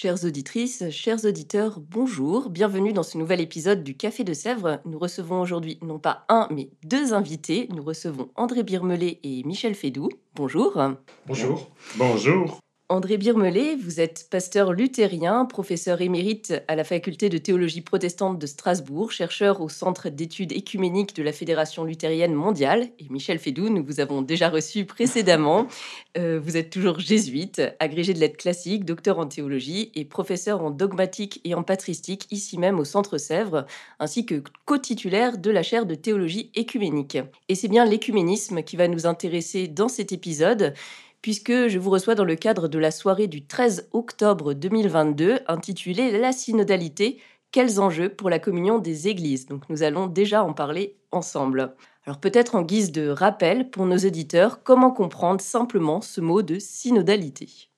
Chères auditrices, chers auditeurs, bonjour, bienvenue dans ce nouvel épisode du Café de Sèvres. Nous recevons aujourd'hui non pas un, mais deux invités. Nous recevons André Birmelet et Michel Fédou. Bonjour. Bonjour. Bonjour. André Birmelet, vous êtes pasteur luthérien, professeur émérite à la faculté de théologie protestante de Strasbourg, chercheur au Centre d'études écuméniques de la Fédération luthérienne mondiale. Et Michel Fédou, nous vous avons déjà reçu précédemment. Euh, vous êtes toujours jésuite, agrégé de lettres classiques, docteur en théologie et professeur en dogmatique et en patristique ici même au Centre Sèvres, ainsi que co-titulaire de la chaire de théologie écuménique. Et c'est bien l'écuménisme qui va nous intéresser dans cet épisode puisque je vous reçois dans le cadre de la soirée du 13 octobre 2022 intitulée La synodalité, quels enjeux pour la communion des églises? Donc nous allons déjà en parler ensemble. Alors peut-être en guise de rappel pour nos éditeurs, comment comprendre simplement ce mot de synodalité?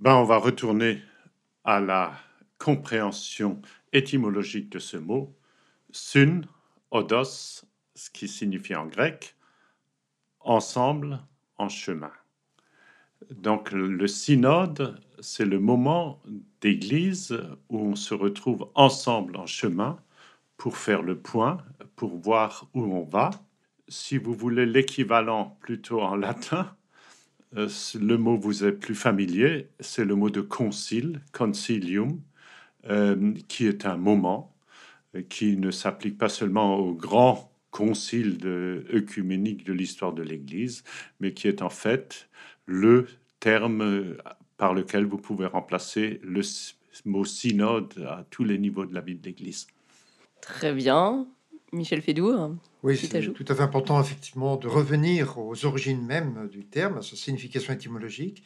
Ben, On va retourner à la compréhension étymologique de ce mot. Syn, odos, ce qui signifie en grec ensemble, en chemin. Donc le synode, c'est le moment d'église où on se retrouve ensemble en chemin pour faire le point, pour voir où on va. Si vous voulez l'équivalent plutôt en latin, euh, le mot vous est plus familier, c'est le mot de concile, concilium, euh, qui est un moment euh, qui ne s'applique pas seulement au grand concile de, œcuménique de l'histoire de l'Église, mais qui est en fait le terme par lequel vous pouvez remplacer le mot synode à tous les niveaux de la vie de l'Église. Très bien. Michel Fédour Oui, c'est tout à fait important, effectivement, de revenir aux origines même du terme, à sa signification étymologique.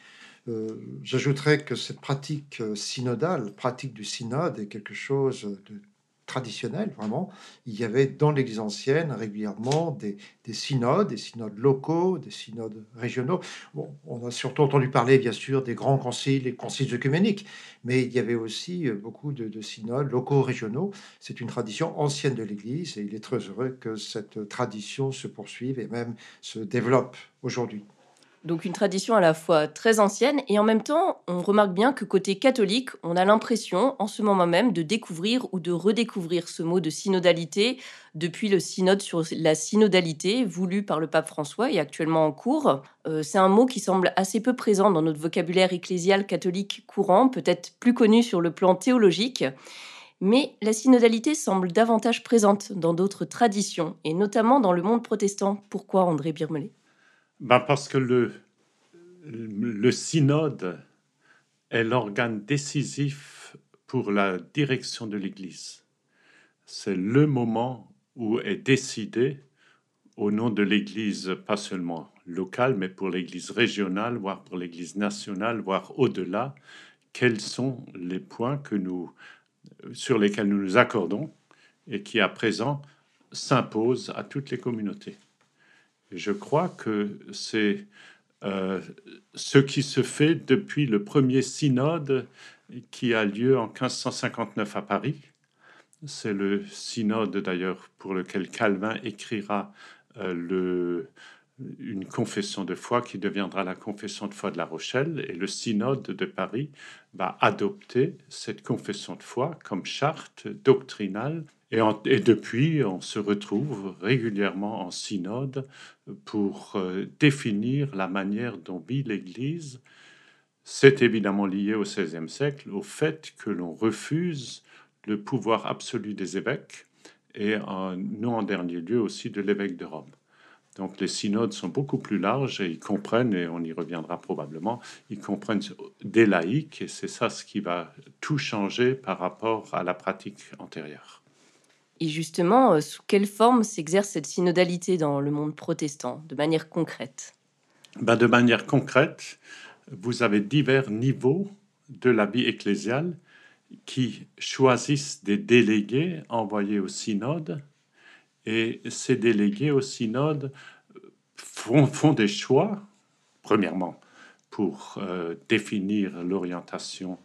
Euh, j'ajouterais que cette pratique synodale, pratique du synode, est quelque chose de traditionnel, vraiment. Il y avait dans l'Église ancienne régulièrement des, synodes, des synodes locaux, des synodes régionaux. Bon, on a surtout entendu parler, bien sûr, des grands conciles, les conciles œcuméniques, mais il y avait aussi euh, beaucoup de synodes locaux, régionaux. C'est une tradition ancienne de l'Église et il est très heureux que cette tradition se poursuive et même se développe aujourd'hui. Donc une tradition à la fois très ancienne et en même temps, on remarque bien que côté catholique, on a l'impression en ce moment même de découvrir ou de redécouvrir ce mot de synodalité depuis le synode sur la synodalité voulu par le pape François et actuellement en cours. Euh, c'est un mot qui semble assez peu présent dans notre vocabulaire ecclésial catholique courant, peut-être plus connu sur le plan théologique. Mais la synodalité semble davantage présente dans d'autres traditions, et notamment dans le monde protestant. Pourquoi André Birmelet? Ben Parce que le, synode est l'organe décisif pour la direction de l'Église. C'est le moment où est décidé, au nom de l'Église, pas seulement locale, mais pour l'Église régionale, voire pour l'Église nationale, voire au-delà, quels sont les points que nous, sur lesquels nous nous accordons et qui, à présent, s'imposent à toutes les communautés. Je crois que c'est euh, ce qui se fait depuis le premier synode qui a lieu en 1559 à Paris. C'est le synode d'ailleurs pour lequel Calvin écrira euh, une confession de foi qui deviendra la confession de foi de La Rochelle. Et le synode de Paris va adopter cette confession de foi comme charte doctrinale et, depuis, on se retrouve régulièrement en synode pour euh, définir la manière dont vit l'Église. C'est évidemment lié au XVIe siècle, au fait que l'on refuse le pouvoir absolu des évêques et non en dernier lieu aussi de l'évêque de Rome. Donc les synodes sont beaucoup plus larges et ils comprennent, et on y reviendra probablement, ils comprennent des laïcs et c'est ça ce qui va tout changer par rapport à la pratique antérieure. Et justement, euh, sous quelle forme s'exerce cette synodalité dans le monde protestant, de manière concrète? Ben De manière concrète, vous avez divers niveaux de la vie ecclésiale qui choisissent des délégués envoyés au synode et ces délégués au synode font, font des choix, premièrement, pour euh, définir l'orientation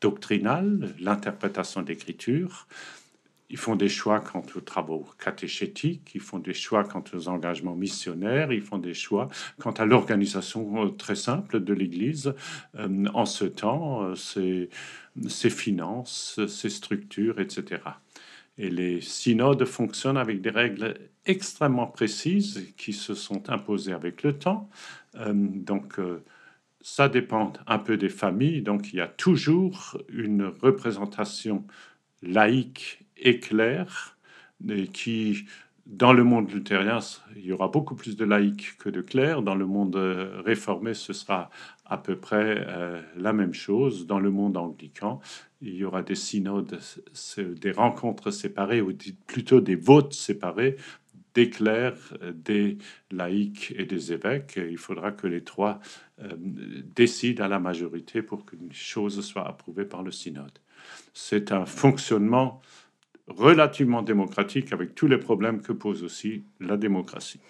doctrinale, l'interprétation d'écriture. Ils font des choix quant aux travaux catéchétiques, ils font des choix quant aux engagements missionnaires, ils font des choix quant à l'organisation euh, très simple de l'Église euh, en ce temps, ses, ses finances, ses structures, etc. Et les synodes fonctionnent avec des règles extrêmement précises qui se sont imposées avec le temps. Euh, donc, euh, ça dépend un peu des familles. Donc, il y a toujours une représentation laïque et claire qui dans le monde luthérien, il y aura beaucoup plus de laïcs que de clercs. Dans le monde euh, réformé, ce sera à peu près euh, la même chose. Dans le monde anglican, il y aura des synodes, des rencontres séparées, ou plutôt des votes séparés, des clercs, des laïcs et des évêques. Il faudra que les trois euh, décident à la majorité pour qu'une chose soit approuvée par le synode. C'est un fonctionnement relativement démocratique avec tous les problèmes que pose aussi la démocratie.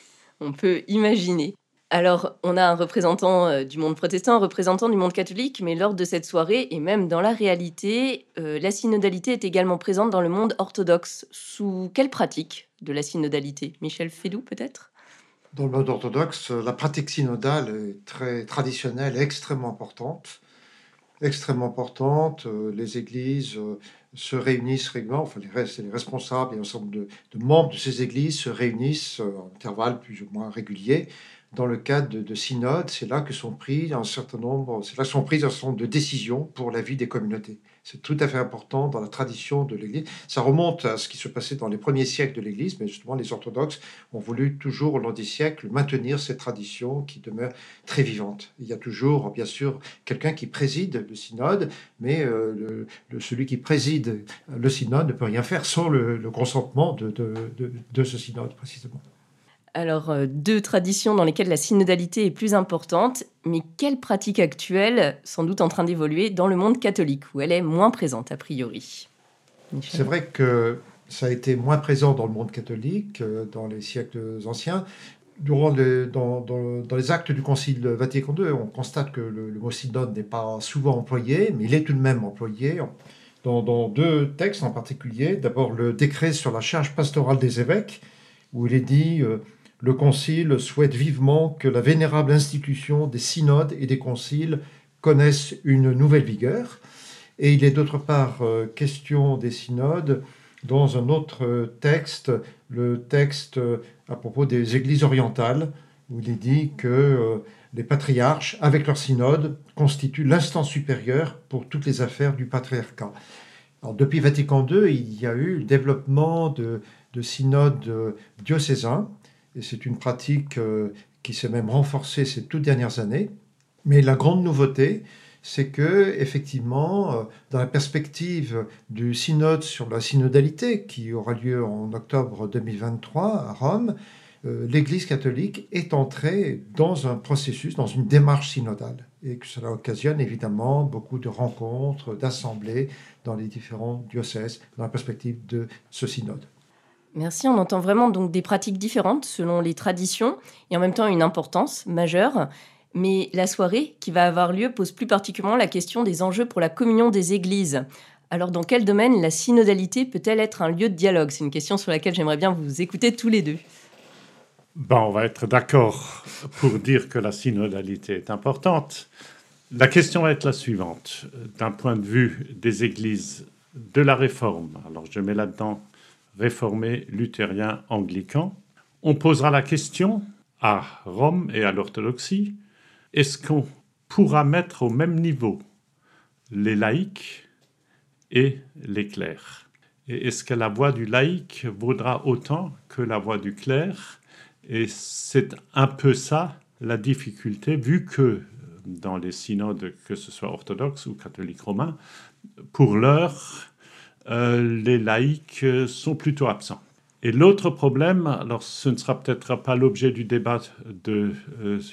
On peut imaginer. Alors, on a un représentant euh, du monde protestant, un représentant du monde catholique, mais lors de cette soirée, et même dans la réalité, euh, la synodalité est également présente dans le monde orthodoxe. Sous quelle pratique de la synodalité? Michel Fédou, peut-être? Dans le monde orthodoxe, la pratique synodale est très traditionnelle, extrêmement importante. Extrêmement importante. Euh, les églises se réunissent régulièrement, enfin les, les responsables et l'ensemble de, de, membres de ces églises se réunissent euh, en intervalles plus ou moins réguliers dans le cadre de, de synodes. C'est là que sont pris un certain nombre, c'est là sont prises un certain nombre de décisions pour la vie des communautés. C'est tout à fait important dans la tradition de l'Église. Ça remonte à ce qui se passait dans les premiers siècles de l'Église, mais justement les orthodoxes ont voulu toujours au long des siècles maintenir cette tradition qui demeure très vivante. Il y a toujours, bien sûr, quelqu'un qui préside le synode, mais euh, celui qui préside le synode ne peut rien faire sans le, consentement de, de ce synode précisément. Alors, euh, deux traditions dans lesquelles la synodalité est plus importante, mais quelle pratique actuelle, sans doute en train d'évoluer, dans le monde catholique, où elle est moins présente a priori C'est vrai que ça a été moins présent dans le monde catholique euh, dans les siècles anciens. Durant dans, les actes du Concile Vatican II, on constate que le, mot synode n'est pas souvent employé, mais il est tout de même employé dans, deux textes en particulier. D'abord, le décret sur la charge pastorale des évêques, où il est dit euh, le Concile souhaite vivement que la vénérable institution des synodes et des conciles connaisse une nouvelle vigueur. Et il est d'autre part euh, question des synodes dans un autre texte, le texte euh, à propos des églises orientales, où il est dit que euh, les patriarches, avec leur synode, constituent l'instance supérieure pour toutes les affaires du patriarcat. depuis Vatican II, il y a eu le développement de, de synodes diocésains, et c'est une pratique euh, qui s'est même renforcée ces toutes dernières années. Mais la grande nouveauté, c'est que effectivement, euh, dans la perspective du synode sur la synodalité qui aura lieu en octobre 2023 à Rome, euh, l'Église catholique est entrée dans un processus, dans une démarche synodale, et que cela occasionne évidemment beaucoup de rencontres, d'assemblées dans les différents diocèses, dans la perspective de ce synode. Merci, on entend vraiment donc des pratiques différentes selon les traditions et en même temps une importance majeure. Mais la soirée qui va avoir lieu pose plus particulièrement la question des enjeux pour la communion des églises. Alors dans quel domaine la synodalité peut-elle être un lieu de dialogue? C'est une question sur laquelle j'aimerais bien vous écouter tous les deux. Ben, on va être d'accord pour dire que la synodalité est importante. La question va être la suivante. D'un point de vue des églises de la réforme, alors je mets là-dedans réformé luthérien anglican. On posera la question à Rome et à l'orthodoxie, est-ce qu'on pourra mettre au même niveau les laïcs et les clercs? Et est-ce que la voix du laïc vaudra autant que la voix du clerc? Et c'est un peu ça la difficulté, vu que dans les synodes, que ce soit orthodoxe ou catholique romain, pour l'heure, les laïcs euh, sont plutôt absents. Et l'autre problème, alors ce ne sera peut-être pas l'objet du débat euh,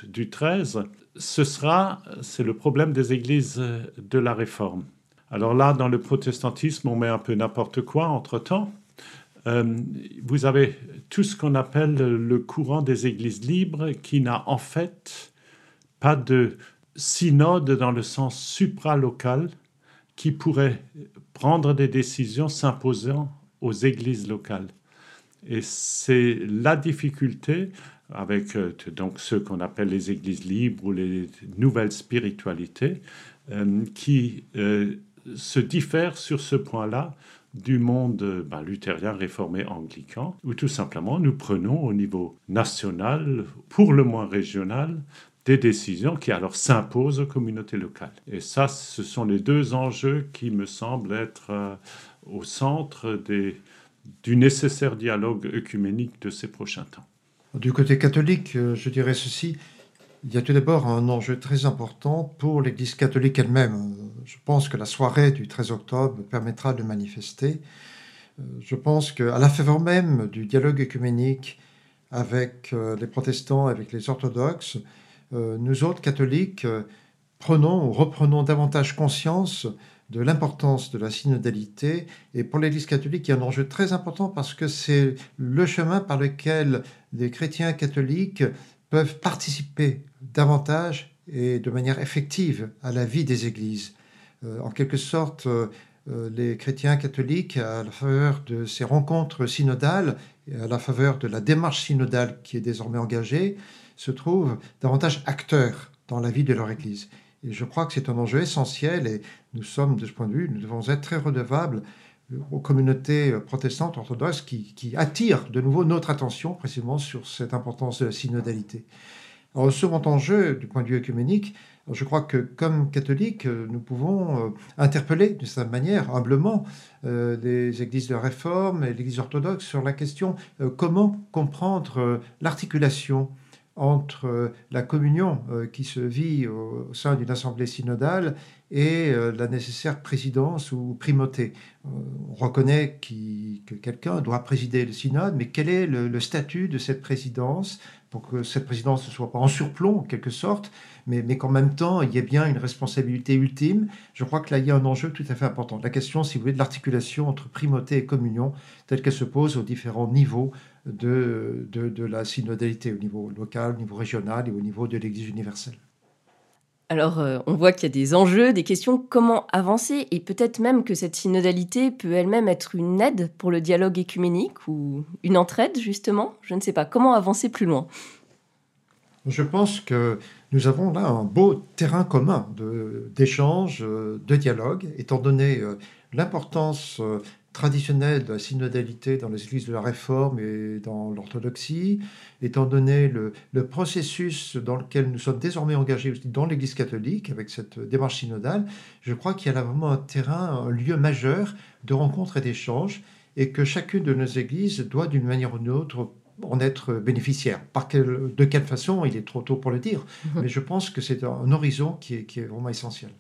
du 13, ce sera, c'est le problème des églises de la Réforme. Alors là, dans le protestantisme, on met un peu n'importe quoi entre-temps. Euh, vous avez tout ce qu'on appelle le courant des églises libres qui n'a en fait pas de synode dans le sens supralocal qui pourrait prendre des décisions s'imposant aux églises locales. Et c'est la difficulté avec euh, donc ceux qu'on appelle les églises libres ou les nouvelles spiritualités euh, qui se diffèrent sur ce point-là du monde ben, luthérien réformé anglican, où tout simplement nous prenons au niveau national, pour le moins régional, des décisions qui alors s'imposent aux communautés locales. Et ça, ce sont les deux enjeux qui me semblent être euh, au centre du nécessaire dialogue œcuménique de ces prochains temps. Du côté catholique, euh, je dirais ceci, il y a tout d'abord un enjeu très important pour l'Église catholique elle-même. Je pense que la soirée du 13 octobre permettra de manifester. Je pense qu'à la faveur même du dialogue œcuménique avec euh, les protestants, avec les orthodoxes, euh, nous autres catholiques euh, prenons ou reprenons davantage conscience de l'importance de la synodalité. Et pour l'Église catholique, il y a un enjeu très important parce que c'est le chemin par lequel les chrétiens catholiques peuvent participer davantage et de manière effective à la vie des églises. Euh, en quelque sorte, euh, euh, les chrétiens catholiques, à la faveur de ces rencontres synodales et à la faveur de la démarche synodale qui est désormais engagée, se trouvent davantage acteurs dans la vie de leur Église. Et je crois que c'est un enjeu essentiel et nous sommes, de ce point de vue, nous devons être très redevables aux communautés protestantes orthodoxes qui, attirent de nouveau notre attention précisément sur cette importance de la synodalité. Alors, le second enjeu, du point de vue œcuménique, je crois que comme catholiques, nous pouvons euh, interpeller de cette manière, humblement, euh, les églises de Réforme et l'Église orthodoxe sur la question euh, comment comprendre l'articulation entre la communion qui se vit au sein d'une assemblée synodale et la nécessaire présidence ou primauté. On reconnaît que quelqu'un doit présider le synode, mais quel est le statut de cette présidence pour que cette présidence ne soit pas en surplomb en quelque sorte, mais, mais qu'en même temps il y ait bien une responsabilité ultime. Je crois que là il y a un enjeu tout à fait important. La question, si vous voulez, de l'articulation entre primauté et communion, telle qu'elle se pose aux différents niveaux de, de, de la synodalité, au niveau local, au niveau régional et au niveau de l'Église universelle. Alors, euh, on voit qu'il y a des enjeux, des questions, comment avancer, et peut-être même que cette synodalité peut elle-même être une aide pour le dialogue écuménique ou une entraide, justement. Je ne sais pas. Comment avancer plus loin? Je pense que nous avons là un beau terrain commun d'échange, de, de, dialogue, étant donné euh, l'importance euh, traditionnelle de la synodalité dans les églises de la Réforme et dans l'orthodoxie, étant donné le, processus dans lequel nous sommes désormais engagés aussi dans l'Église catholique avec cette démarche synodale, je crois qu'il y a là vraiment un terrain, un lieu majeur de rencontre et d'échange, et que chacune de nos églises doit d'une manière ou d'une autre en être bénéficiaire. Par de quelle façon, il est trop tôt pour le dire, mais je pense que c'est un horizon qui est, qui est vraiment essentiel.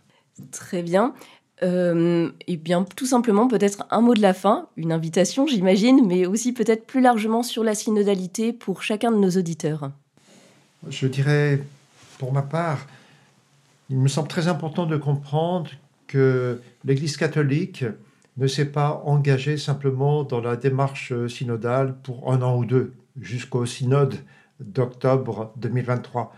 Très bien. Eh bien, tout simplement, peut-être un mot de la fin, une invitation, j'imagine, mais aussi peut-être plus largement sur la synodalité pour chacun de nos auditeurs. Je dirais, pour ma part, il me semble très important de comprendre que l'Église catholique ne s'est pas engagée simplement dans la démarche synodale pour un an ou deux, jusqu'au synode d'octobre 2023.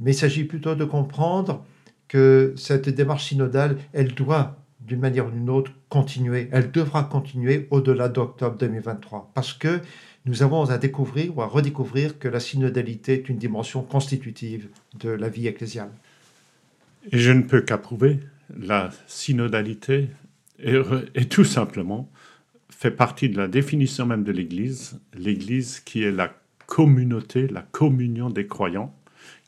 Mais il s'agit plutôt de comprendre que cette démarche synodale, elle doit d'une manière ou d'une autre, continuer. Elle devra continuer au-delà d'octobre 2023 parce que nous avons à découvrir ou à redécouvrir que la synodalité est une dimension constitutive de la vie ecclésiale. Et je ne peux qu'approuver la synodalité et, tout simplement fait partie de la définition même de l'Église, l'Église qui est la communauté, la communion des croyants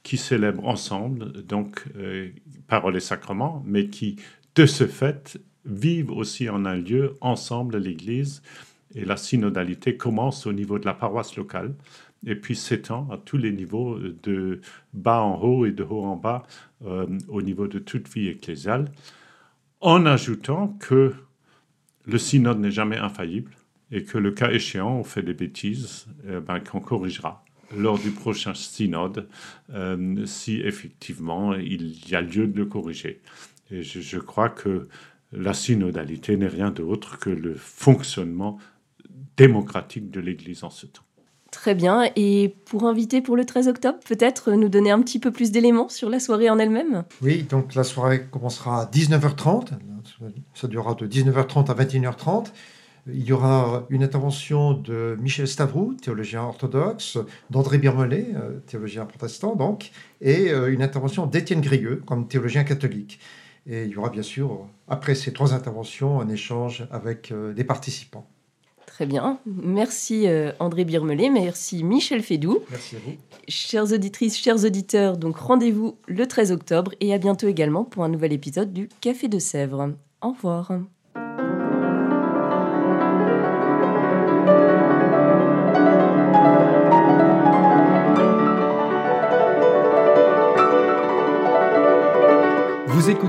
qui célèbrent ensemble, donc euh, parole et sacrement, mais qui de ce fait, vivent aussi en un lieu ensemble l'Église et la synodalité commence au niveau de la paroisse locale et puis s'étend à tous les niveaux de bas en haut et de haut en bas euh, au niveau de toute vie ecclésiale, en ajoutant que le synode n'est jamais infaillible et que le cas échéant, on fait des bêtises, eh ben, qu'on corrigera. Lors du prochain synode euh, si effectivement il y a lieu de le corriger. Et je, crois que la synodalité n'est rien d'autre que le fonctionnement démocratique de l'Église en ce temps. Très bien. Et pour inviter pour le 13 octobre, peut-être nous donner un petit peu plus d'éléments sur la soirée en elle-même? Oui, donc la soirée commencera à 19h30. Ça durera de 19h30 à 21h30. Il y aura une intervention de Michel Stavroux, théologien orthodoxe, d'André Birmelet, euh, théologien protestant, donc, et euh, une intervention d'Étienne Grieux, comme théologien catholique. Et il y aura bien sûr, après ces trois interventions, un échange avec euh, les participants. Très bien. Merci André Birmelet, merci Michel Fédou. Merci à vous. Chères auditrices, chers auditeurs, donc rendez-vous le 13 octobre et à bientôt également pour un nouvel épisode du Café de Sèvres. Au revoir.